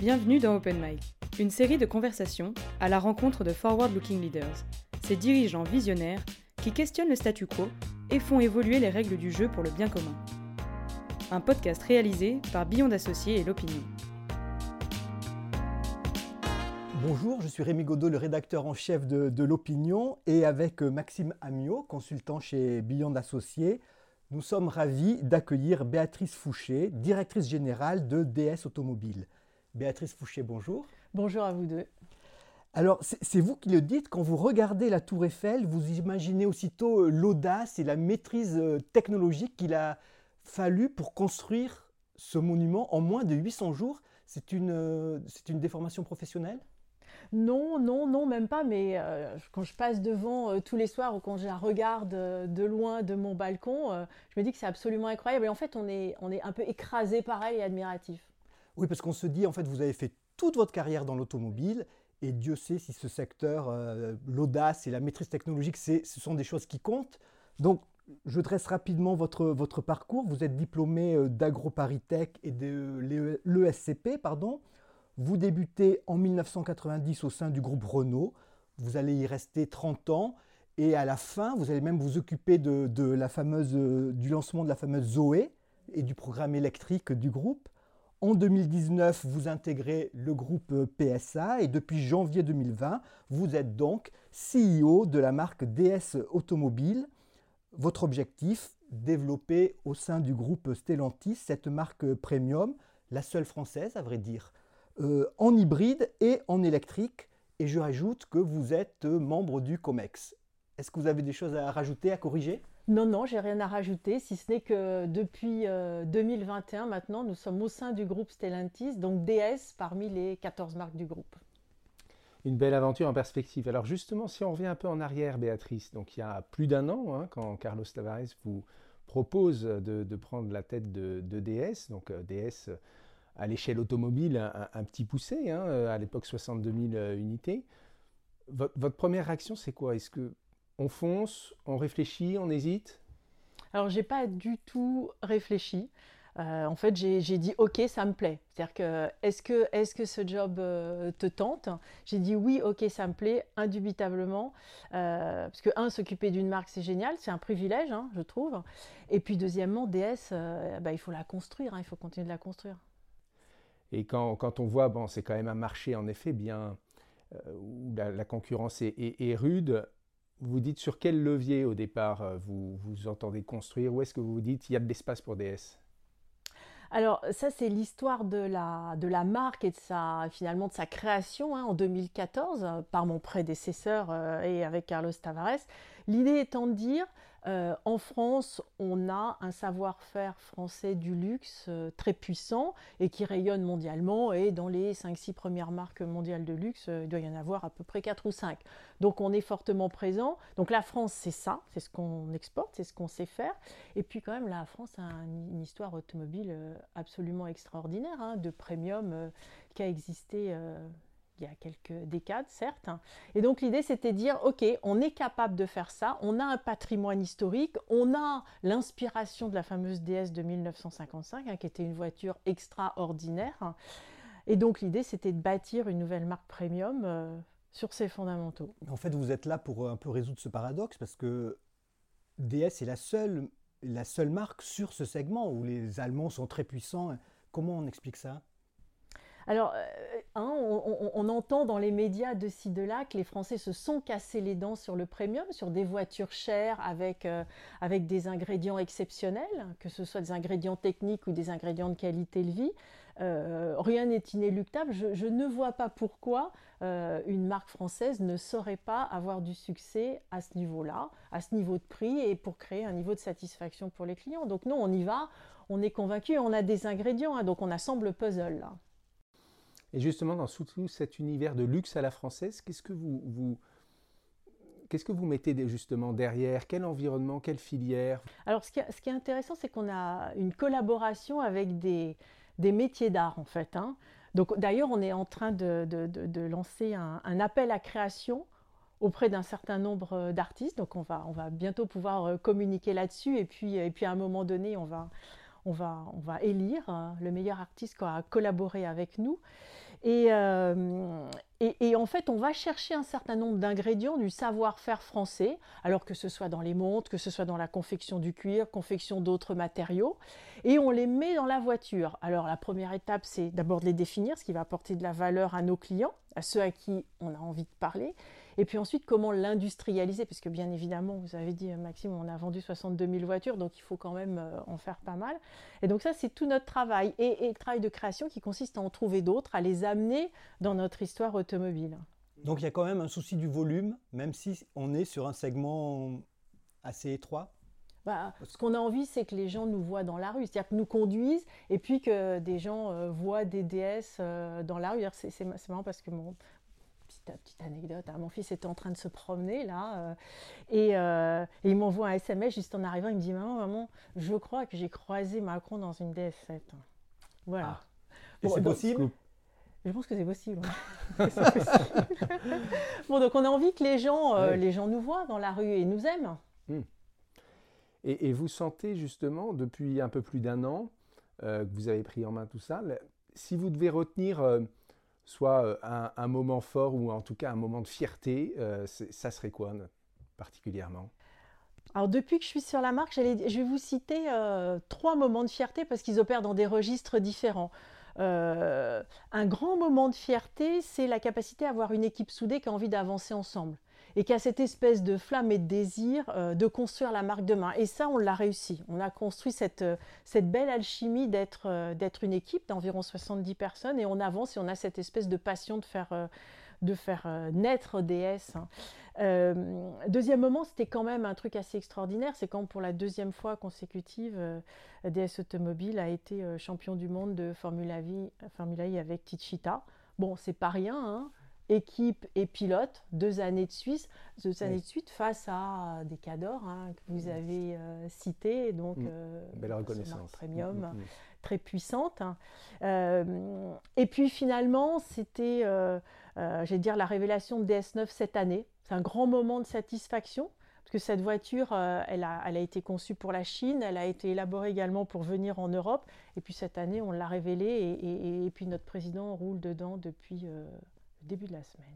Bienvenue dans Open Mic, une série de conversations à la rencontre de forward-looking leaders, ces dirigeants visionnaires qui questionnent le statu quo et font évoluer les règles du jeu pour le bien commun. Un podcast réalisé par Beyond Associés et l'Opinion. Bonjour, je suis Rémi Godot, le rédacteur en chef de, l'Opinion, et avec euh, Maxime Amiot, consultant chez Beyond Associés, nous sommes ravis d'accueillir Béatrice Fouché, directrice générale de DS Automobile. Béatrice Fouché, bonjour. Bonjour à vous deux. Alors, c'est vous qui le dites, quand vous regardez la tour Eiffel, vous imaginez aussitôt euh, l'audace et la maîtrise euh, technologique qu'il a fallu pour construire ce monument en moins de 800 jours. C'est une, euh, une déformation professionnelle? Non, non, non, même pas. Mais quand je passe devant tous les soirs ou quand je la regarde de loin de mon balcon, je me dis que c'est absolument incroyable. Et en fait, on est, on est un peu écrasé par elle et admiratif. Oui, parce qu'on se dit, en fait, vous avez fait toute votre carrière dans l'automobile, et Dieu sait si ce secteur, euh, l'audace et la maîtrise technologique, ce sont des choses qui comptent. Donc, je dresse rapidement votre, votre parcours. Vous êtes diplômé euh, d'AgroParisTech et de l'ESCP, pardon. Vous débutez en 1990 au sein du groupe Renault. Vous allez y rester 30 ans. Et à la fin, vous allez même vous occuper de, la fameuse, du lancement de la fameuse Zoé et du programme électrique du groupe. En 2019, vous intégrez le groupe PSA et depuis janvier 2020, vous êtes donc CEO de la marque DS Automobile. Votre objectif, développer au sein du groupe Stellantis cette marque premium, la seule française à vrai dire, euh, en hybride et en électrique. Et je rajoute que vous êtes membre du COMEX. Est-ce que vous avez des choses à rajouter, à corriger? Non, non, j'ai rien à rajouter, si ce n'est que depuis 2021, euh, maintenant, nous sommes au sein du groupe Stellantis, donc DS parmi les 14 marques du groupe. Une belle aventure en perspective. Alors justement, si on revient un peu en arrière, Béatrice, donc il y a plus d'un an, hein, quand Carlos Tavares vous propose de, prendre la tête de, DS, donc euh, DS à l'échelle automobile, un, petit poussé, hein, à l'époque 62 000 unités. Votre, votre première réaction, c'est quoi? Est-ce que on fonce, on réfléchit, on hésite Alors, j'ai pas du tout réfléchi. Euh, en fait, j'ai dit OK, ça me plaît. C'est-à-dire que est-ce que, est que ce job euh, te tente? J'ai dit oui, OK, ça me plaît, indubitablement. Euh, parce que, un, s'occuper d'une marque, c'est génial, c'est un privilège, hein, je trouve. Et puis, deuxièmement, DS, bah, il faut la construire, hein, il faut continuer de la construire. Et quand, on voit, bon, c'est quand même un marché, en effet, bien où la, concurrence est rude, vous dites sur quel levier au départ euh, vous, vous entendez construire Où est-ce que vous vous dites il y a de l'espace pour DS alors ça c'est l'histoire de la, marque et de sa, finalement de sa création hein, en 2014 euh, par mon prédécesseur euh, et avec Carlos Tavares. L'idée étant de dire euh, en France, on a un savoir-faire français du luxe euh, très puissant et qui rayonne mondialement. Et dans les 5-6 premières marques mondiales de luxe, euh, il doit y en avoir à peu près 4 ou 5. Donc on est fortement présent. Donc la France, c'est ça, c'est ce qu'on exporte, c'est ce qu'on sait faire. Et puis quand même, la France a une histoire automobile absolument extraordinaire, hein, de premium qui a existé il y a quelques décades, certes. Et donc l'idée, c'était de dire, OK, on est capable de faire ça, on a un patrimoine historique, on a l'inspiration de la fameuse DS de 1955, hein, qui était une voiture extraordinaire. Et donc l'idée, c'était de bâtir une nouvelle marque premium euh, sur ses fondamentaux. En fait, vous êtes là pour euh, un peu résoudre ce paradoxe, parce que DS est la seule, la seule marque sur ce segment où les Allemands sont très puissants. Comment on explique ça? Alors, euh, hein, on, entend dans les médias de ci, de là que les Français se sont cassés les dents sur le premium, sur des voitures chères avec, euh, avec des ingrédients exceptionnels, que ce soit des ingrédients techniques ou des ingrédients de qualité de vie. Euh, rien n'est inéluctable. Je, ne vois pas pourquoi une marque française ne saurait pas avoir du succès à ce niveau-là, à ce niveau de prix et pour créer un niveau de satisfaction pour les clients. Donc non, on y va, on est convaincu, on a des ingrédients, hein, donc on assemble le puzzle. Et justement, dans tout cet univers de luxe à la française, qu'est-ce que vous, mettez justement derrière? Quel environnement Quelle filière? Alors, ce qui, est intéressant, c'est qu'on a une collaboration avec des, métiers d'art, en fait. Hein. Donc, d'ailleurs, on est en train de, lancer un, appel à création auprès d'un certain nombre d'artistes. Donc, on va, bientôt pouvoir euh, communiquer là-dessus. Et puis, à un moment donné, on va, on va, élire euh, le meilleur artiste qui a collaboré avec nous. Euh, et, et, en fait, on va chercher un certain nombre d'ingrédients du savoir-faire français, alors que ce soit dans les montres, que ce soit dans la confection du cuir, confection d'autres matériaux, et on les met dans la voiture. Alors la première étape, c'est d'abord de les définir, ce qui va apporter de la valeur à nos clients, à ceux à qui on a envie de parler, et puis ensuite, comment l'industrialiser? Puisque bien évidemment, vous avez dit, Maxime, on a vendu 62 000 voitures, donc il faut quand même euh, en faire pas mal. Et donc ça, c'est tout notre travail. Et, le travail de création qui consiste à en trouver d'autres, à les amener dans notre histoire automobile. Donc il y a quand même un souci du volume, même si on est sur un segment assez étroit? Bah, ce qu'on a envie, c'est que les gens nous voient dans la rue, c'est-à-dire que nous conduisent et puis que des gens euh, voient des DS euh, dans la rue. C'est marrant parce que mon, petite, anecdote, hein. mon fils était en train de se promener là euh, euh, et, il m'envoie un SMS juste en arrivant. Il me dit Maman, maman, je crois que j'ai croisé Macron dans une DS7. Voilà. Ah. c'est possible? Je pense que c'est possible. bon, donc on a envie que les gens, euh, les gens nous voient dans la rue et nous aiment. Hmm. Et, vous sentez justement, depuis un peu plus d'un an, que vous avez pris en main tout ça, si vous devez retenir soit euh, un, moment fort ou en tout cas un moment de fierté, euh, ça serait quoi particulièrement? Alors depuis que je suis sur la marque, je vais vous citer euh, trois moments de fierté parce qu'ils opèrent dans des registres différents. un grand moment de fierté, c'est la capacité à avoir une équipe soudée qui a envie d'avancer ensemble et qui a cette espèce de flamme et de désir euh, de construire la marque demain. Et ça, on l'a réussi. On a construit cette, euh, belle alchimie d'être euh, d'être une équipe d'environ 70 personnes et on avance et on a cette espèce de passion de faire, naître DS. Hein. deuxième moment, c'était quand même un truc assez extraordinaire, c'est quand pour la deuxième fois consécutive, DS Automobile a été champion du monde de Formula, v, Formula I avec Tichita. Bon, c'est pas rien, hein équipe et pilote, deux années de Suisse, deux années de suite face à des cadors hein, que vous avez euh, cités, donc mm. euh, Belle reconnaissance. premium mm, mm, très puissante. Hein. Euh, et puis finalement, c'était, j'ai dire, la révélation de DS9 cette année. C'est un grand moment de satisfaction. Parce que cette voiture, elle, a, elle, a, été conçue pour la Chine, elle a été élaborée également pour venir en Europe. Et puis cette année, on l'a révélée et, et, puis notre président roule dedans depuis, début de la semaine.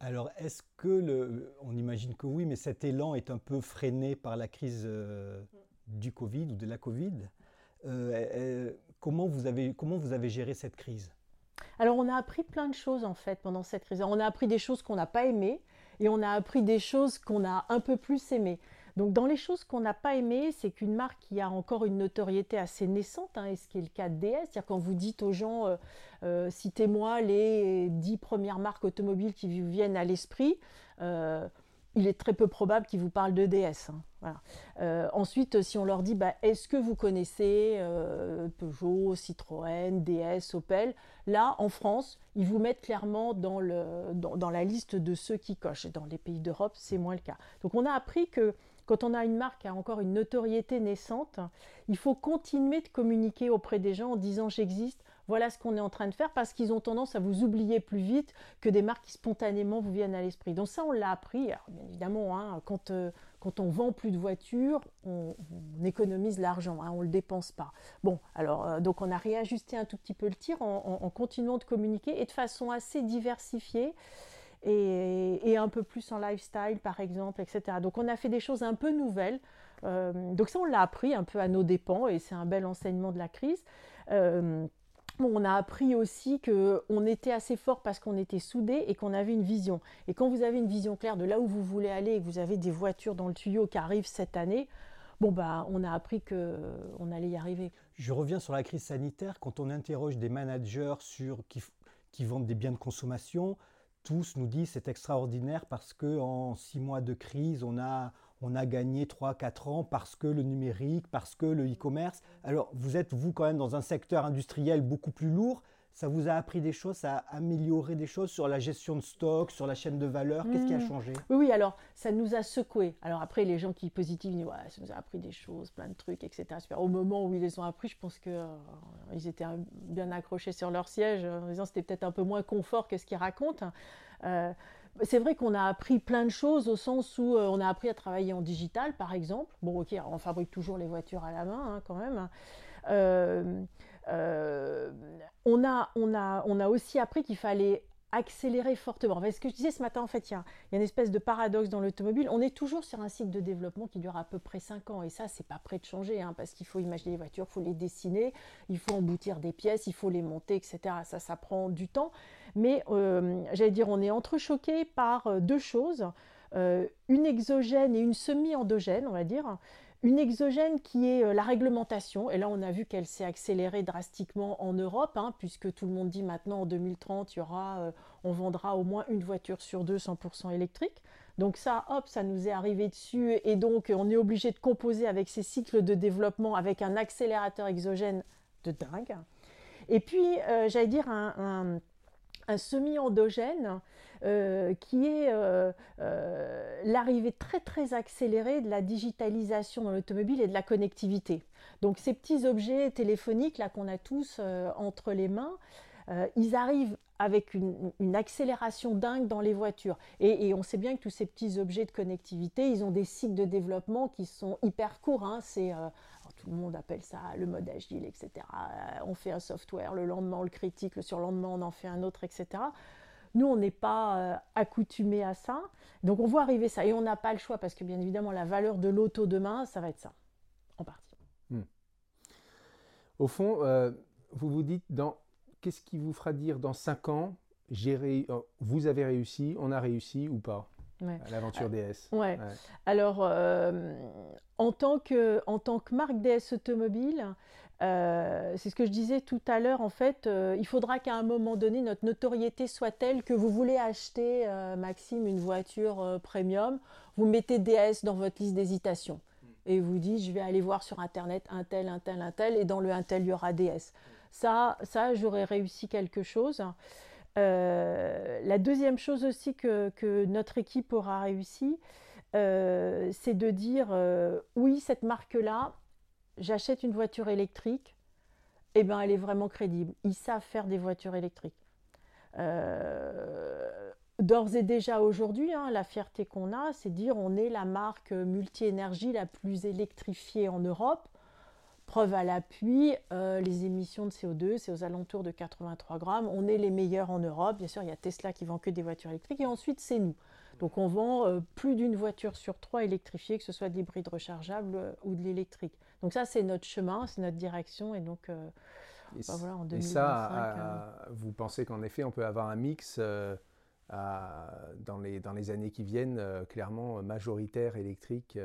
Alors, est-ce que le, on imagine que oui, mais cet élan est un peu freiné par la crise euh, du Covid ou de la Covid euh, euh, comment, vous avez, comment vous avez géré cette crise? Alors, on a appris plein de choses en fait pendant cette crise. On a appris des choses qu'on n'a pas aimées et on a appris des choses qu'on a un peu plus aimées. Donc dans les choses qu'on n'a pas aimées, c'est qu'une marque qui a encore une notoriété assez naissante, hein, et ce qui est le cas de DS, c'est-à-dire quand vous dites aux gens, euh, euh, citez-moi les dix premières marques automobiles qui vous viennent à l'esprit, euh, il est très peu probable qu'ils vous parlent de DS. Hein, ensuite, si on leur dit, bah, est-ce que vous connaissez Peugeot, Citroën, DS, Opel Là, en France, ils vous mettent clairement dans, dans la liste de ceux qui cochent. Dans les pays d'Europe, c'est moins le cas. Donc on a appris que quand on a une marque qui a encore une notoriété naissante, il faut continuer de communiquer auprès des gens en disant j'existe, voilà ce qu'on est en train de faire, parce qu'ils ont tendance à vous oublier plus vite que des marques qui spontanément vous viennent à l'esprit. Donc ça, on l'a appris. bien évidemment, hein, quand, euh, quand on vend plus de voitures, on, économise l'argent, hein, on ne le dépense pas. Bon, alors, euh, donc on a réajusté un tout petit peu le tir en continuant de communiquer et de façon assez diversifiée et, un peu plus en lifestyle par exemple, etc. Donc on a fait des choses un peu nouvelles. Euh, donc ça on l'a appris un peu à nos dépens et c'est un bel enseignement de la crise. Euh, on a appris aussi qu'on était assez fort parce qu'on était soudés et qu'on avait une vision. Et quand vous avez une vision claire de là où vous voulez aller et que vous avez des voitures dans le tuyau qui arrivent cette année, bon bah on a appris qu'on allait y arriver. Je reviens sur la crise sanitaire. Quand on interroge des managers sur, qui vendent des biens de consommation, tous nous disent c'est extraordinaire parce qu'en six mois de crise, on a, on a gagné 3-4 ans parce que le numérique, parce que le e-commerce. Alors vous êtes, vous, quand même dans un secteur industriel beaucoup plus lourd. Ça vous a appris des choses, ça a amélioré des choses sur la gestion de stock, sur la chaîne de valeur? Qu'est-ce qui a hmm. changé? Oui, oui, alors ça nous a secoué. Alors après, les gens qui positivent disent ouais, ça nous a appris des choses, plein de trucs, etc. Au moment où ils les ont appris, je pense qu'ils euh, étaient bien accrochés sur leur siège en disant c'était peut-être un peu moins confort que ce qu'ils racontent. Euh, c'est vrai qu'on a appris plein de choses au sens où euh, on a appris à travailler en digital, par exemple. Bon, ok, on fabrique toujours les voitures à la main hein, quand même. On a, on, a, on a aussi appris qu'il fallait accélérer fortement. ce que je disais ce matin, en fait, il y, a, une espèce de paradoxe dans l'automobile. On est toujours sur un cycle de développement qui dure à peu près 5 ans. Et ça, c'est pas prêt de changer, hein, parce qu'il faut imaginer les voitures, il faut les dessiner, il faut emboutir des pièces, il faut les monter, etc. Ça, ça prend du temps. Mais euh, j'allais dire, on est entrechoqué par euh, deux choses. Euh, une exogène et une semi-endogène, on va dire. Une exogène qui est la réglementation, et là on a vu qu'elle s'est accélérée drastiquement en Europe, hein, puisque tout le monde dit maintenant en 2030, il y aura, on vendra au moins une voiture sur deux 100% électrique. Donc ça, hop, ça nous est arrivé dessus, et donc on est obligé de composer avec ces cycles de développement avec un accélérateur exogène de dingue. Et puis, j'allais dire, un semi-endogène euh, qui est euh, euh, l'arrivée très très accélérée de la digitalisation dans l'automobile et de la connectivité. Donc ces petits objets téléphoniques là qu'on a tous entre les mains, ils arrivent avec une, accélération dingue dans les voitures. Et, on sait bien que tous ces petits objets de connectivité, ils ont des cycles de développement qui sont hyper courts. Hein. C'est tout le monde appelle ça le mode agile, etc. Euh, on fait un software, le lendemain on le critique, le surlendemain on en fait un autre, etc. Nous, on n'est pas euh, accoutumés à ça. Donc on voit arriver ça. Et on n'a pas le choix parce que bien évidemment, la valeur de l'auto demain, ça va être ça, en partie. Hmm. Au fond, euh, vous vous dites, dans qu'est-ce qui vous fera dire dans 5 ans, vous avez réussi, on a réussi ou pas? L'aventure DS. Ouais. Alors, euh, en, tant que, en tant que marque DS automobile, euh, c'est ce que je disais tout à l'heure, en fait, euh, il faudra qu'à un moment donné, notre notoriété soit telle que vous voulez acheter, Maxime, une voiture premium, vous mettez DS dans votre liste d'hésitation. Hmm. Et vous dites, je vais aller voir sur Internet un tel, un tel, un tel, et dans le un tel, il y aura DS. Hmm. Ça, ça j'aurais réussi quelque chose. Euh, la deuxième chose aussi que, notre équipe aura réussi, euh, c'est de dire euh, oui, cette marque-là, j'achète une voiture électrique, et eh ben, elle est vraiment crédible. Ils savent faire des voitures électriques. D'ores et déjà aujourd'hui, hein, la fierté qu'on a, c'est de dire on est la marque multi-énergie la plus électrifiée en Europe. Preuve à l'appui, euh, les émissions de CO2, c'est aux alentours de 83 grammes. On est les meilleurs en Europe. Bien sûr, il y a Tesla qui vend que des voitures électriques. Et ensuite, c'est nous. Donc, on vend euh, plus d'une voiture sur trois électrifiée, que ce soit de l'hybride rechargeable euh, ou de l'électrique. Donc, ça, c'est notre chemin, c'est notre direction. Et donc, et, bah, voilà, en 2025, et ça, vous pensez qu'en effet, on peut avoir un mix dans, les, dans les années qui viennent, clairement majoritaire électrique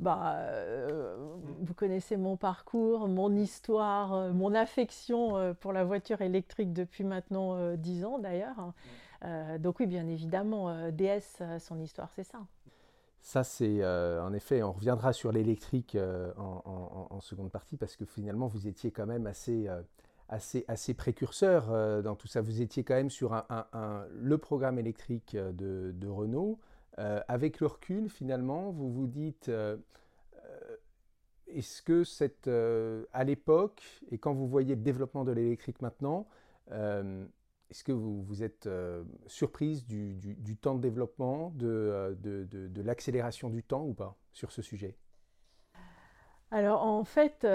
bah, euh, vous connaissez mon parcours, mon histoire, euh, mon affection euh, pour la voiture électrique depuis maintenant 10 ans d'ailleurs. donc oui, bien évidemment, DS, son histoire, c'est ça. Ça, c'est en effet, on reviendra sur l'électrique en, seconde partie parce que finalement, vous étiez quand même assez, assez, assez précurseur dans tout ça. Vous étiez quand même sur un, le programme électrique de, de Renault. Euh, avec le recul, finalement, vous vous dites, euh, euh, est-ce que cette, à l'époque, et quand vous voyez le développement de l'électrique maintenant, est-ce que vous, vous êtes surprise du, temps de développement, de, l'accélération du temps ou pas sur ce sujet? Alors en fait,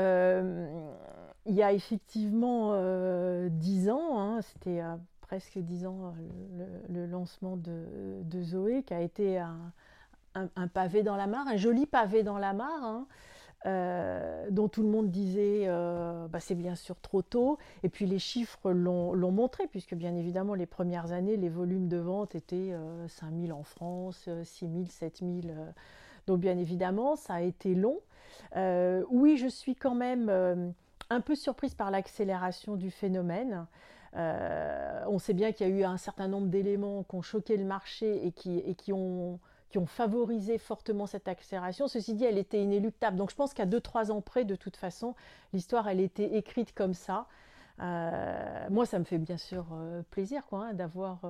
il y a effectivement dix ans, hein, c'était presque dix ans le, lancement de, Zoé, qui a été un, pavé dans la mare, un joli pavé dans la mare. Hein, euh, dont tout le monde disait euh, bah, c'est bien sûr trop tôt. Et puis les chiffres l'ont montré, puisque bien évidemment les premières années, les volumes de vente étaient 5000 euh, en France, 6000, 7000. donc bien évidemment, ça a été long. oui, je suis quand même un peu surprise par l'accélération du phénomène. Euh, on sait bien qu'il y a eu un certain nombre d'éléments qui ont choqué le marché et qui, ont, favorisé fortement cette accélération. Ceci dit, elle était inéluctable. Donc je pense qu'à 2-3 ans près, de toute façon, l'histoire, elle était écrite comme ça. Euh, moi, ça me fait bien sûr euh, plaisir hein, d'avoir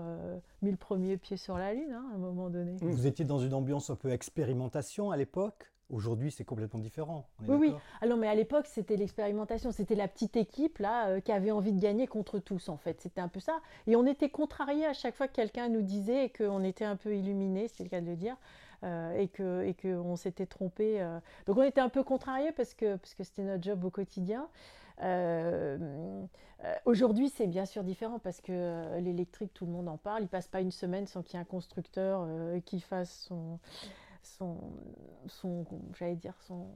mis le premier pied sur la Lune hein, à un moment donné. Vous étiez dans une ambiance un peu expérimentation à l'époque Aujourd'hui, c'est complètement différent. oui, oui. Alors, mais à l'époque, c'était l'expérimentation. C'était la petite équipe là euh, qui avait envie de gagner contre tous, en fait. C'était un peu ça. Et on était contrariés à chaque fois que quelqu'un nous disait qu'on était un peu illuminé, c'est le cas de le dire, euh, et que et qu'on s'était trompé. Euh. Donc, on était un peu contrariés parce que parce que c'était notre job au quotidien. Aujourd'hui, c'est bien sûr différent parce que l'électrique, tout le monde en parle. Il passe pas une semaine sans qu'il y ait un constructeur qui fasse son, son, son j'allais dire son,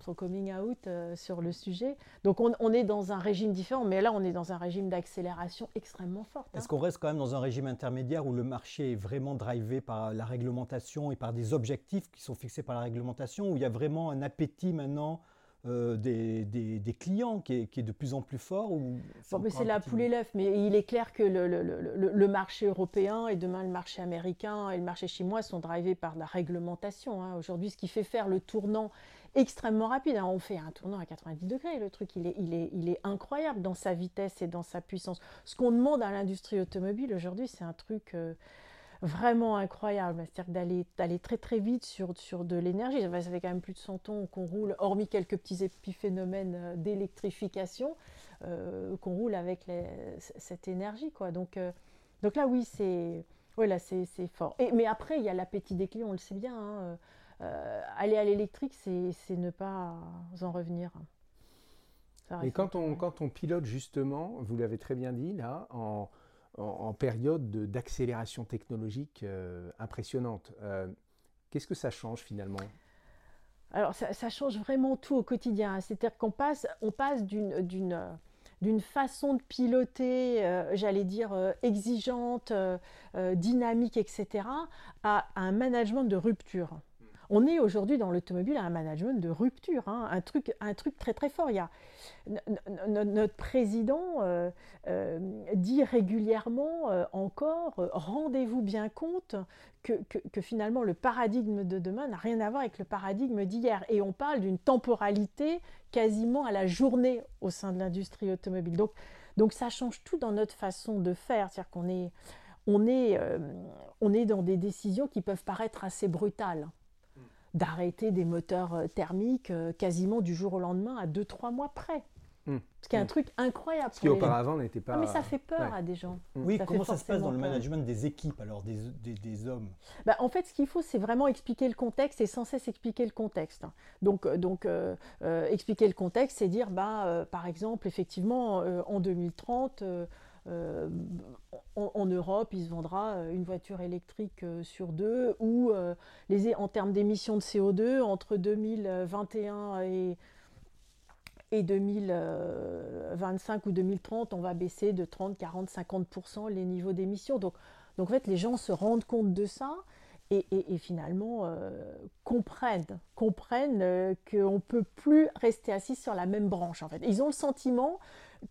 son, coming out sur le sujet. Donc on, est dans un régime différent, mais là on est dans un régime d'accélération extrêmement fort. Est-ce hein. qu'on reste quand même dans un régime intermédiaire où le marché est vraiment drivé par la réglementation et par des objectifs qui sont fixés par la réglementation, où il y a vraiment un appétit maintenant euh, des, des, clients qui est, qui est, de plus en plus fort ou C'est la poule et l'œuf, mais il est clair que le, le, le, marché européen et demain le marché américain et le marché chinois sont drivés par la réglementation. Hein. Aujourd'hui, ce qui fait faire le tournant extrêmement rapide, hein. on fait un tournant à 90 degrés, le truc il est, il, est, il est incroyable dans sa vitesse et dans sa puissance. Ce qu'on demande à l'industrie automobile aujourd'hui, c'est un truc... Euh, vraiment incroyable. C'est-à-dire d'aller, d'aller très très vite sur, sur de l'énergie. Ça fait quand même plus de 100 ans qu'on roule, hormis quelques petits épiphénomènes euh, d'électrification, euh, qu'on roule avec cette énergie. Quoi. Donc, euh, donc là, oui, c'est, ouais, là, c'est, c'est fort. Et, mais après, il y a l'appétit des clients, on le sait bien. Hein. aller à l'électrique, c'est, c'est ne pas en revenir. Et quand on, quand on pilote justement, vous l'avez très bien dit là, en, en, période d'accélération technologique euh, impressionnante. Euh, qu'est-ce que ça change finalement? Alors ça, change vraiment tout au quotidien. C'est-à-dire qu'on passe, on passe d'une d'une façon de piloter, euh, j'allais dire, exigeante, dynamique, etc., à, un management de rupture. On est aujourd'hui dans l'automobile à un management de rupture, hein, un, truc, un truc très très fort. Il y a, notre président euh, euh, dit régulièrement euh, encore, rendez-vous bien compte que, que, finalement le paradigme de demain n'a rien à voir avec le paradigme d'hier. Et on parle d'une temporalité quasiment à la journée au sein de l'industrie automobile. Donc, donc ça change tout dans notre façon de faire. C'est-à-dire qu'on est, on est, on est dans des décisions qui peuvent paraître assez brutales d'arrêter des moteurs euh, thermiques euh, quasiment du jour au lendemain à 2-3 mois près. Hmm. Ce qui est un hmm. truc incroyable. Ce qui auparavant n'était pas. Ah, mais ça fait peur à des gens. Hmm. Oui, comment ça se passe dans le management des équipes, alors des, des, hommes? Bah, En fait, ce qu'il faut, c'est vraiment expliquer le contexte et sans cesse expliquer le contexte. Donc, euh, donc expliquer le contexte, c'est dire, bah, par exemple, effectivement, en 2030, euh, en, Europe, il se vendra euh, une voiture électrique euh, sur deux, ou les, en termes d'émissions de CO2, entre 2021 et, et 2025 ou 2030, on va baisser de 30, 40, 50% les niveaux d'émissions. Donc, donc en fait, les gens se rendent compte de ça et, finalement comprennent, comprennent qu'on ne peut plus rester assis sur la même branche. En fait. Ils ont le sentiment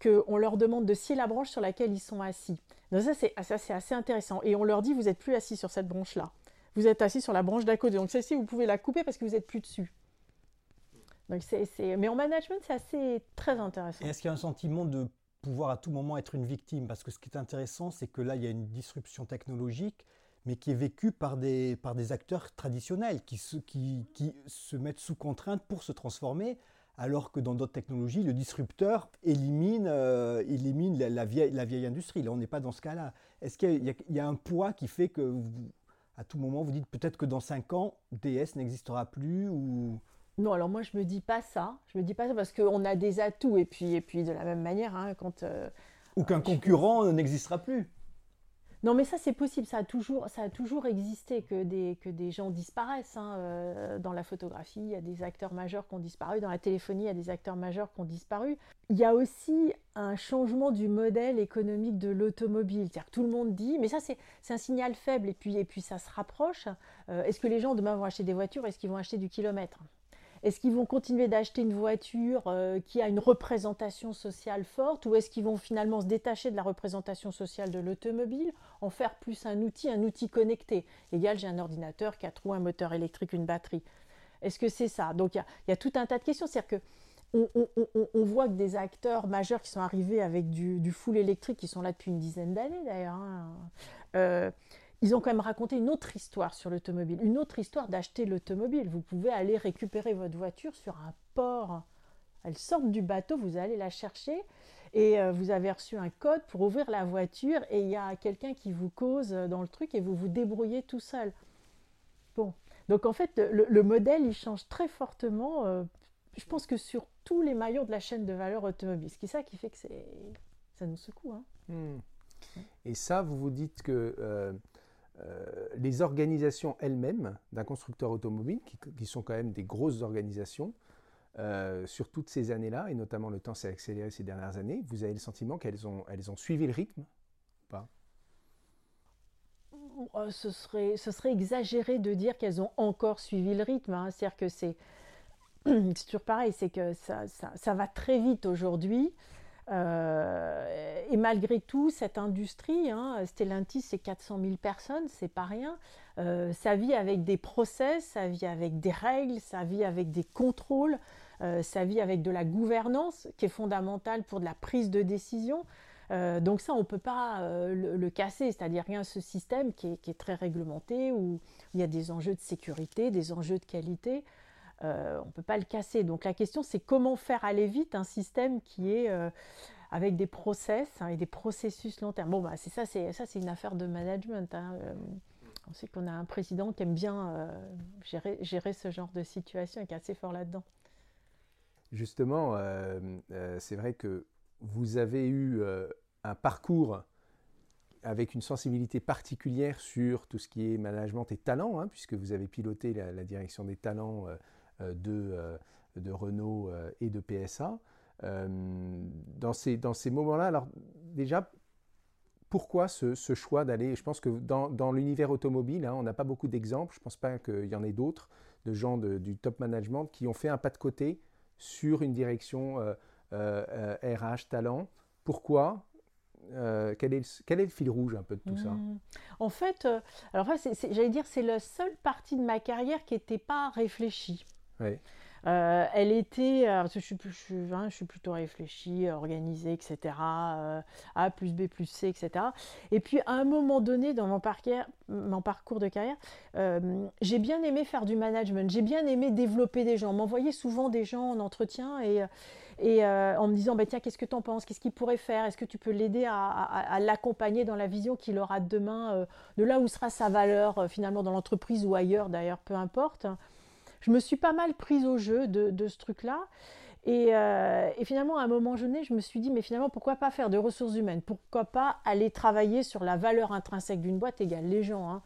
qu'on leur demande de scier la branche sur laquelle ils sont assis. Donc ça, c'est, assez intéressant. Et on leur dit, vous n'êtes plus assis sur cette branche-là. Vous êtes assis sur la branche d'à côté. Donc celle-ci, vous pouvez la couper parce que vous n'êtes plus dessus. Donc c'est, Mais en management, c'est assez très intéressant. Est-ce qu'il y a un sentiment de pouvoir à tout moment être une victime? Parce que ce qui est intéressant, c'est que là, il y a une disruption technologique, mais qui est vécue par des, par des acteurs traditionnels qui qui, qui se mettent sous contrainte pour se transformer alors que dans d'autres technologies, le disrupteur élimine, euh, élimine la, vieille, la, vieille, industrie. Là, on n'est pas dans ce cas-là. Est-ce qu'il y, a un poids qui fait que, à tout moment, vous dites peut-être que dans 5 ans, DS n'existera plus ou... Non, alors moi, je me dis pas ça. Je me dis pas ça parce qu'on a des atouts. Et puis, et puis de la même manière, hein, quand... Euh, ou qu'un concurrent n'existera plus. Non, mais ça, c'est possible. Ça a, toujours, ça a toujours existé que des, que des gens disparaissent. Hein. Euh, dans la photographie, il y a des acteurs majeurs qui ont disparu. Dans la téléphonie, il y a des acteurs majeurs qui ont disparu. Il y a aussi un changement du modèle économique de l'automobile. C'est-à-dire que tout le monde dit, mais ça, c'est un signal faible. Et puis, et puis ça se rapproche. Euh, est-ce que les gens demain vont acheter des voitures? Est-ce qu'ils vont acheter du kilomètre? Est-ce qu'ils vont continuer d'acheter une voiture euh, qui a une représentation sociale forte ou est-ce qu'ils vont finalement se détacher de la représentation sociale de l'automobile, en faire plus un outil, un outil connecté? Égal, j'ai un ordinateur, quatre roues, un moteur électrique, une batterie. Est-ce que c'est ça? Donc il y, a tout un tas de questions. C'est-à-dire que on, voit que des acteurs majeurs qui sont arrivés avec du, full électrique, qui sont là depuis une dizaine d'années d'ailleurs, hein, euh, ils ont quand même raconté une autre histoire sur l'automobile, une autre histoire d'acheter l'automobile. Vous pouvez aller récupérer votre voiture sur un port. Elle sort du bateau, vous allez la chercher et euh, vous avez reçu un code pour ouvrir la voiture et il y a quelqu'un qui vous cause dans le truc et vous vous débrouillez tout seul. Bon, donc en fait, le, modèle, il change très fortement, euh, je pense que sur tous les maillons de la chaîne de valeur automobile. Ce qui ça qui fait que ça nous secoue. Hein. Hmm. Et ça, vous vous dites que euh, euh, les organisations elles-mêmes d'un constructeur automobile, qui, sont quand même des grosses organisations, euh, sur toutes ces années-là, et notamment le temps s'est accéléré ces dernières années, vous avez le sentiment qu'elles ont, elles ont suivi le rythme pas? Oh, ce, serait, ce serait exagéré de dire qu'elles ont encore suivi le rythme. Hein. C'est-à-dire que c'est, toujours pareil, c'est que ça, ça, va très vite aujourd'hui. Euh, et malgré tout, cette industrie, hein, Stellantis, c'est 400 000 personnes, c'est pas rien. Euh, ça vit avec des process, ça vit avec des règles, ça vit avec des contrôles, euh, ça vit avec de la gouvernance qui est fondamentale pour de la prise de décision. donc ça, on ne peut pas le, casser, c'est-à-dire rien ce système qui est, très réglementé, où il y a des enjeux de sécurité, des enjeux de qualité. Euh, on ne peut pas le casser. Donc la question, c'est comment faire aller vite un système qui est euh, avec des process hein, et des processus long terme. Bon, bah, c'est ça, c'est ça, c'est une affaire de management. Hein. Euh, on sait qu'on a un président qui aime bien gérer, gérer, ce genre de situation et qui est assez fort là-dedans. Justement, c'est vrai que vous avez eu un parcours avec une sensibilité particulière sur tout ce qui est management et talent, hein, puisque vous avez piloté la, direction des talents de, euh, de Renault euh, et de PSA. dans ces, dans ces moments-là, alors déjà, pourquoi ce, choix d'aller Je pense que dans, dans l'univers automobile, hein, on n'a pas beaucoup d'exemples, je ne pense pas qu'il y en ait d'autres, de gens du top management qui ont fait un pas de côté sur une direction RH, talent. Pourquoi? Quel, est, quel, est, le fil rouge un peu de tout ça? Mmh. En fait, alors j'allais dire, c'est la seule partie de ma carrière qui n'était pas réfléchie. Euh, elle était, je, suis, je, hein, je, suis, plutôt réfléchie, organisée, etc. Euh, A plus B plus C, etc. Et puis à un moment donné dans mon, parcours, de carrière, euh, j'ai bien aimé faire du management, j'ai bien aimé développer des gens. M'envoyait souvent des gens en entretien et, et en me disant bah, tiens, qu'est-ce que tu en penses? Qu'est-ce qu'il pourrait faire? Est-ce que tu peux l'aider à, à, l'accompagner dans la vision qu'il aura demain, de là où sera sa valeur finalement dans l'entreprise ou ailleurs d'ailleurs, peu importe? Je me suis pas mal prise au jeu de, ce truc-là. Euh, et, finalement, à un moment donné, je me suis dit, mais finalement, pourquoi pas faire de ressources humaines? Pourquoi pas aller travailler sur la valeur intrinsèque d'une boîte égale les gens hein.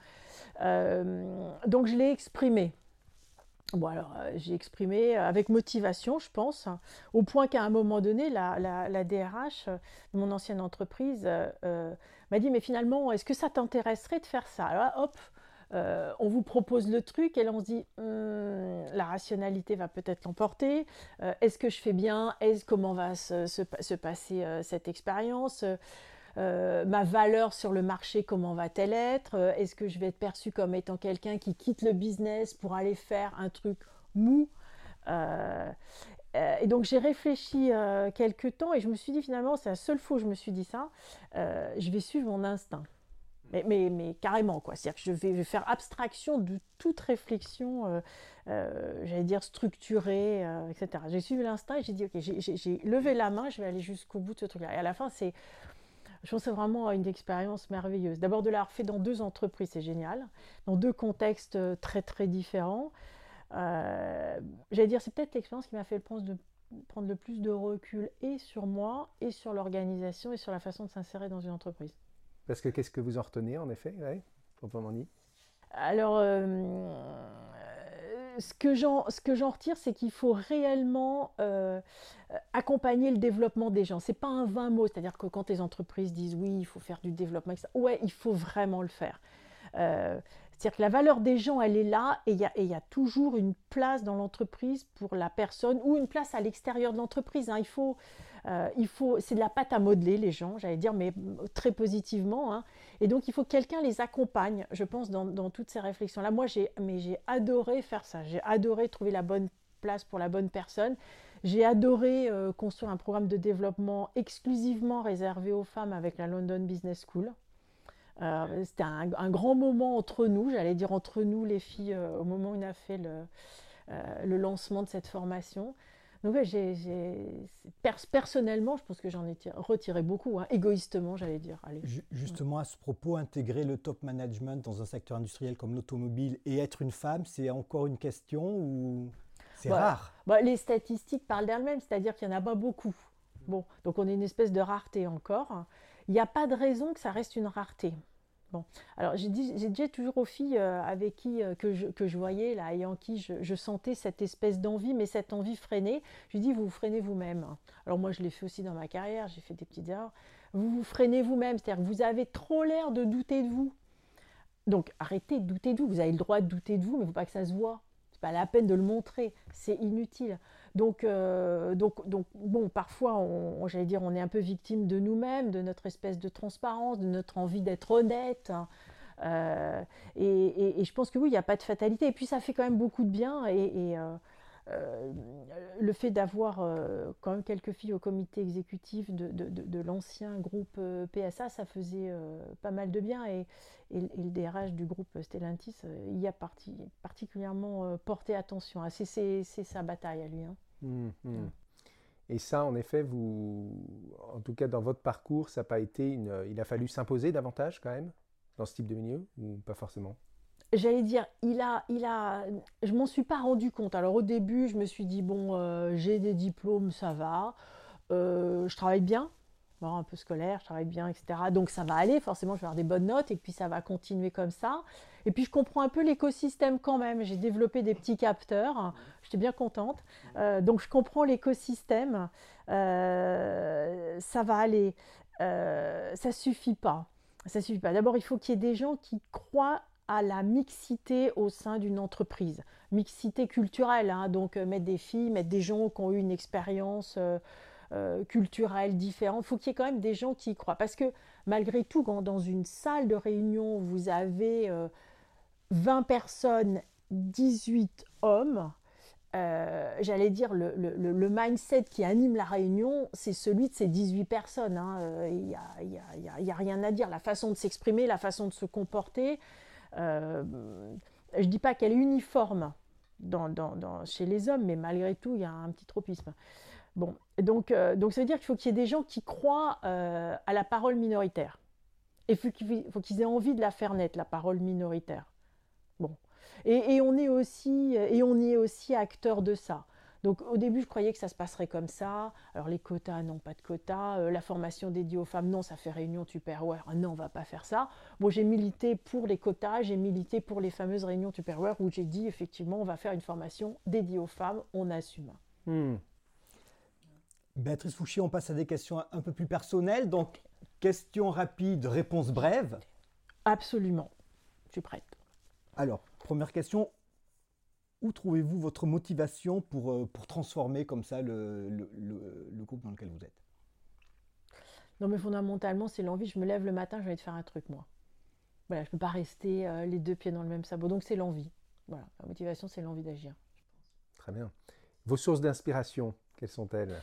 euh, Donc, je l'ai exprimé. Bon, alors, euh, j'ai exprimé avec motivation, je pense, au point qu'à un moment donné, la, DRH de mon ancienne entreprise m'a dit, mais finalement, est-ce que ça t'intéresserait de faire ça? Alors, hop, euh, on vous propose le truc et là on se dit hum, la rationalité va peut-être l'emporter. Euh, est-ce que je fais bien? Est-ce comment va se, passer euh, cette expérience? Ma valeur sur le marché, comment va-t-elle être? Est-ce que je vais être perçu comme étant quelqu'un qui quitte le business pour aller faire un truc mou? Et donc j'ai réfléchi quelques temps et je me suis dit finalement, c'est la seule fois où je me suis dit ça, je vais suivre mon instinct. Mais, carrément, quoi. C'est-à-dire que je vais, faire abstraction de toute réflexion, euh, euh, j'allais dire structurée, euh, etc. J'ai suivi l'instinct et j'ai dit, ok, j'ai levé la main, je vais aller jusqu'au bout de ce truc-là. Et à la fin, c'est, je pense que c'est vraiment une expérience merveilleuse. D'abord, de l'avoir fait dans deux entreprises, c'est génial, dans deux contextes très, très différents. j'allais dire, c'est peut-être l'expérience qui m'a fait le de prendre le plus de recul et sur moi, et sur l'organisation, et sur la façon de s'insérer dans une entreprise. Parce que qu'est-ce que vous en retenez en effet, ouais, proprement dit? Alors, euh, ce que j'en retire, c'est qu'il faut réellement euh, accompagner le développement des gens. C'est pas un vain mot, c'est-à-dire que quand les entreprises disent oui, il faut faire du développement, etc. ouais, il faut vraiment le faire. Euh, c'est-à-dire que la valeur des gens, elle est là et il y, a toujours une place dans l'entreprise pour la personne ou une place à l'extérieur de l'entreprise. Hein. Il faut, euh, faut, c'est de la pâte à modeler les gens, j'allais dire, mais très positivement. Hein. Et donc il faut que quelqu'un les accompagne, je pense, dans, toutes ces réflexions-là. Moi, j'ai adoré faire ça. J'ai adoré trouver la bonne place pour la bonne personne. J'ai adoré euh, construire un programme de développement exclusivement réservé aux femmes avec la London Business School. Euh, c'était un, grand moment entre nous, j'allais dire entre nous les filles, au moment où on a fait le, le lancement de cette formation. Donc personnellement, je pense que j'en ai retiré beaucoup, hein, égoïstement, j'allais dire. Justement, à ce propos, intégrer le top management dans un secteur industriel comme l'automobile et être une femme, c'est encore une question ou c'est rare? bah, Les statistiques parlent d'elles-mêmes, c'est-à-dire qu'il n'y en a pas beaucoup. Bon, donc on est une espèce de rareté encore. Il n'y a pas de raison que ça reste une rareté. Bon, alors j'ai dit, toujours aux filles euh, avec qui euh, que, je, voyais là et en qui je, sentais cette espèce d'envie, mais cette envie freinée. Je dis vous vous freinez vous-même. Alors moi je l'ai fait aussi dans ma carrière, j'ai fait des petites erreurs. Vous vous freinez vous-même, c'est-à-dire que vous avez trop l'air de douter de vous. Donc arrêtez de douter de vous. Vous avez le droit de douter de vous, mais il ne faut pas que ça se voit. C'est pas la peine de le montrer, c'est inutile. Donc, euh, donc, donc, bon, parfois, on, j'allais dire, on est un peu victime de nous-mêmes, de notre espèce de transparence, de notre envie d'être honnête. Hein. Euh, et, je pense que oui, il n'y a pas de fatalité. Et puis, ça fait quand même beaucoup de bien. Et, euh, le fait d'avoir quand même quelques filles au comité exécutif de, l'ancien groupe PSA, ça faisait pas mal de bien. Et, le DRH du groupe Stellantis y a particulièrement porté attention. Ah, c'est sa bataille à lui. Hein. Mmh, mmh. Et ça, en effet, vous, en tout cas dans votre parcours, ça n'a pas été une. Il a fallu s'imposer davantage quand même dans ce type de milieu ou pas forcément? J'allais dire, il a, il a, je m'en suis pas rendu compte. Alors au début, je me suis dit bon, euh, j'ai des diplômes, ça va, euh, je travaille bien, un peu scolaire, je travaille bien, etc. Donc ça va aller, forcément, je vais avoir des bonnes notes et puis ça va continuer comme ça. Et puis je comprends un peu l'écosystème quand même. J'ai développé des petits capteurs, j'étais bien contente. Euh, donc je comprends l'écosystème, ça va aller. ça suffit pas. Ça suffit pas. D'abord, il faut qu'il y ait des gens qui croient à la mixité au sein d'une entreprise. Mixité culturelle, hein, donc euh, mettre des filles, mettre des gens qui ont eu une expérience euh, euh, différente. Il faut qu'il y ait quand même des gens qui y croient. Parce que malgré tout, quand dans une salle de réunion, vous avez 20 personnes, 18 hommes, j'allais dire, le, mindset qui anime la réunion, c'est celui de ces 18 personnes. Il n'y a, rien à dire. La façon de s'exprimer, la façon de se comporter, euh, je ne dis pas qu'elle est uniforme chez les hommes, mais malgré tout, il y a un petit tropisme. Bon, donc, euh, donc ça veut dire qu'il faut qu'il y ait des gens qui croient euh, à la parole minoritaire. Et il faut qu'ils aient envie de la faire naître, la parole minoritaire. Bon. Et, on est aussi, et on est aussi acteur de ça. Donc au début, je croyais que ça se passerait comme ça. Alors les quotas, non, pas de quotas. Euh, la formation dédiée aux femmes, non, ça fait réunion Tupperware. Ah, non, on va pas faire ça. Bon, j'ai milité pour les quotas, j'ai milité pour les fameuses réunions Tupperware où j'ai dit effectivement, on va faire une formation dédiée aux femmes, on assume. Hmm. Béatrice Fouchier, on passe à des questions un peu plus personnelles. Donc, question rapide, réponse brève. Absolument. Je suis prête. Alors, première question, où trouvez-vous votre motivation pour, euh, pour transformer comme ça le, le, groupe dans lequel vous êtes? Non, mais fondamentalement, c'est l'envie. Je me lève le matin, j'ai envie de faire un truc, moi. Voilà, je ne peux pas rester euh, les deux pieds dans le même sabot. Donc, c'est l'envie. Voilà, la motivation, c'est l'envie d'agir. Très bien. Vos sources d'inspiration, quelles sont-elles?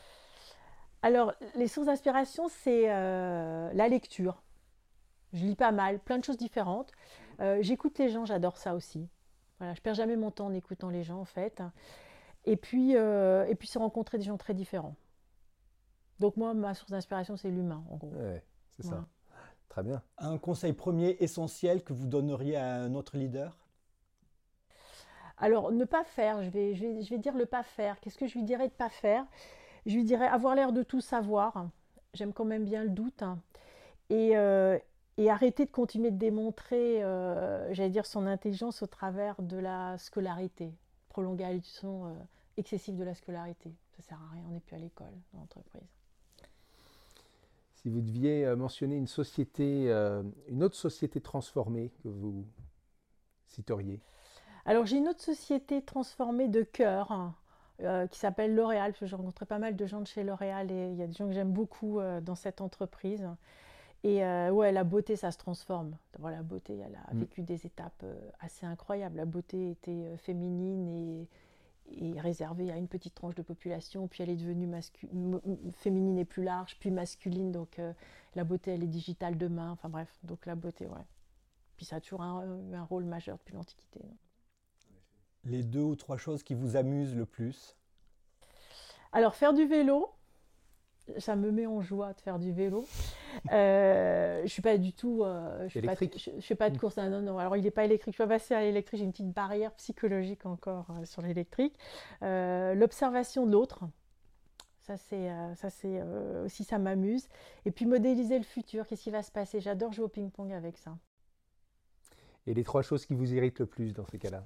Alors, les sources d'inspiration, c'est euh, la lecture. Je lis pas mal, plein de choses différentes. J'écoute les gens, j'adore ça aussi. Voilà, je perds jamais mon temps en écoutant les gens en fait. Et puis, euh, et puis c'est rencontrer des gens très différents. Donc moi, ma source d'inspiration, c'est l'humain, en gros. c'est ça. Très bien. Un conseil premier essentiel que vous donneriez à un autre leader? Alors, ne pas faire, je vais, je vais, je vais dire le pas faire. Qu'est-ce que je lui dirais de pas faire? Je lui dirais avoir l'air de tout savoir. J'aime quand même bien le doute. Et, euh, et arrêter de continuer de démontrer, euh, j'allais dire, son intelligence au travers de la scolarité, prolongation euh, excessive de la scolarité. Ça sert à rien, on n'est plus à l'école dans l'entreprise. Si vous deviez euh, mentionner une société, une autre société transformée que vous citeriez Alors j'ai une autre société transformée de cœur. Hein, qui s'appelle L'Oréal, parce que j'ai rencontré pas mal de gens de chez L'Oréal et il y a des gens que j'aime beaucoup dans cette entreprise. Et euh, ouais, la beauté, ça se transforme. la beauté, elle a mm. vécu des étapes euh, assez incroyables. La beauté était euh, féminine et, réservée à une petite tranche de population, puis elle est devenue féminine et plus large, puis masculine. Donc la beauté, elle est digitale demain. Enfin bref, donc la beauté, ouais. Puis ça a toujours eu un rôle majeur depuis l'Antiquité. Les deux ou trois choses qui vous amusent le plus Alors faire du vélo, ça me met en joie de faire du vélo. Euh, je suis pas du tout. Euh, je ne fais pas de mm. course. Non, non, Alors, il n'est pas électrique. Je peux passer à l'électrique. J'ai une petite barrière psychologique encore euh, sur l'électrique. Euh, l'observation de l'autre, Ça, c'est euh, ça, c'est aussi, ça m'amuse. Et puis modéliser le futur, qu'est-ce qui va se passer? J'adore jouer au ping-pong avec ça. Et les trois choses qui vous irritent le plus dans ces cas-là?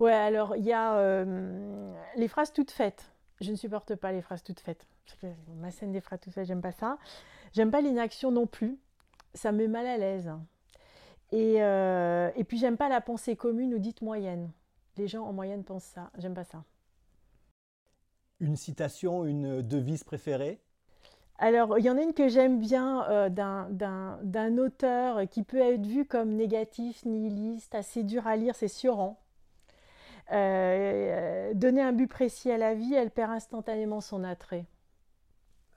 Ouais, alors il y a euh, les phrases toutes faites. Je ne supporte pas les phrases toutes faites. Ma scène des phrases toutes faites, j'aime pas ça. J'aime pas l'inaction non plus. Ça me met mal à l'aise. Et, et puis j'aime pas la pensée commune ou dite moyenne. Les gens en moyenne pensent ça. J'aime pas ça. Une citation, une devise préférée? Alors, il y en a une que j'aime bien euh, d'un auteur qui peut être vu comme négatif, nihiliste, assez dur à lire, c'est Sioran. Euh, donner un but précis à la vie, elle perd instantanément son attrait.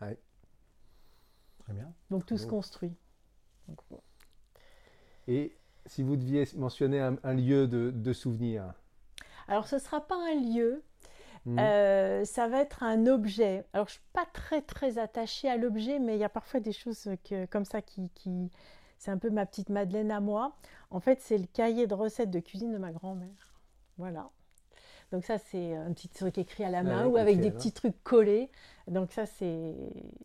Oui. Très bien. Donc tout se construit. Et si vous deviez mentionner un, lieu de, de souvenir Alors ce ne sera pas un lieu, Mm. Euh, ça va être un objet. Alors, je ne suis pas très, très attachée à l'objet, mais il y a parfois des choses comme ça qui... C'est un peu ma petite Madeleine à moi. En fait, c'est le cahier de recettes de cuisine de ma grand-mère. Voilà. Donc ça, c'est un petit truc écrit à la main ou avec des petits trucs collés. Donc ça, c'est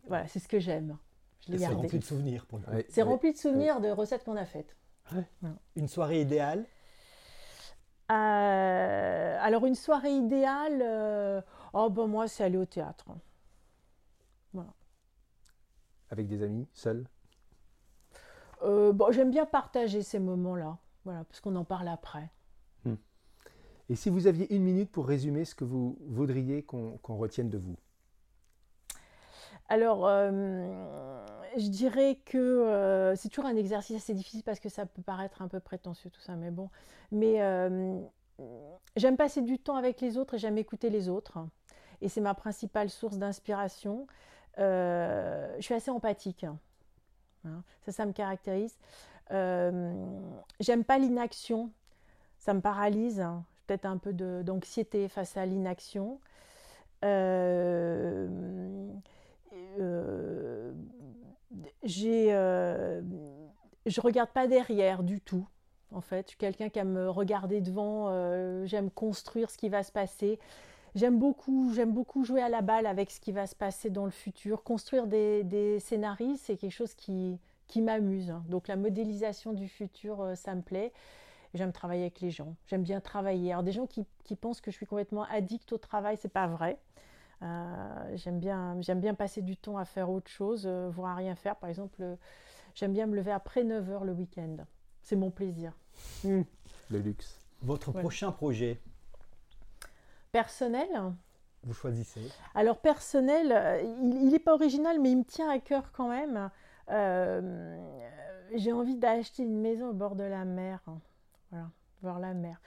voilà, c'est ce que j'aime. C'est rempli de souvenirs pour C'est rempli de souvenirs de recettes qu'on a faites. Une soirée idéale? Euh, alors une soirée idéale, euh, oh ben moi c'est aller au théâtre. Voilà. Avec des amis, seul? Euh, bon, J'aime bien partager ces moments-là, voilà, parce qu'on en parle après. Et si vous aviez une minute pour résumer ce que vous voudriez qu'on retienne de vous alors, je dirais que c'est toujours un exercice assez difficile parce que ça peut paraître un peu prétentieux tout ça, mais bon. Mais j'aime passer du temps avec les autres et j'aime écouter les autres. Et c'est ma principale source d'inspiration. je suis assez empathique. Hein. Ça, ça me caractérise. j'aime pas l'inaction. Ça me paralyse. Peut-être un peu d'anxiété face à l'inaction. Euh, j'ai, euh, je regarde pas derrière du tout. En fait, je suis quelqu'un qui aime me regarder devant. Euh, j'aime construire ce qui va se passer. J'aime beaucoup, beaucoup jouer à la balle avec ce qui va se passer dans le futur. Construire des, des scénarios, c'est quelque chose qui, qui m'amuse. Donc la modélisation du futur, euh, ça me plaît. J'aime travailler avec les gens. J'aime bien travailler. Alors des gens qui, qui, pensent que je suis complètement addict au travail, c'est pas vrai. Euh, j'aime bien, j'aime bien passer du temps à faire autre chose, euh, voire à rien faire. Par exemple, euh, j'aime bien me lever après 9h le week-end. C'est mon plaisir. Hmm. Le luxe. Votre prochain projet? Personnel? Vous choisissez. Alors personnel, il n'est pas original, mais il me tient à cœur quand même. J'ai envie d'acheter une maison au bord de la mer. Voilà, voir la mer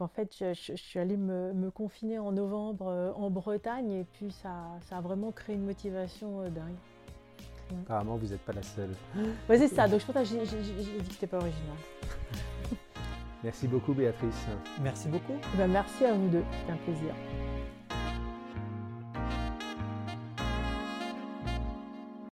en fait, je, suis allée me, confiner en novembre euh, en Bretagne et puis ça, ça, a vraiment créé une motivation euh, dingue. Apparemment, vous n'êtes pas la seule. Ouais, c'est ça. Donc, je pense que j'ai dit que c'était pas original. Merci beaucoup, Béatrice. Merci beaucoup. Ben, merci à vous deux. C'était un plaisir.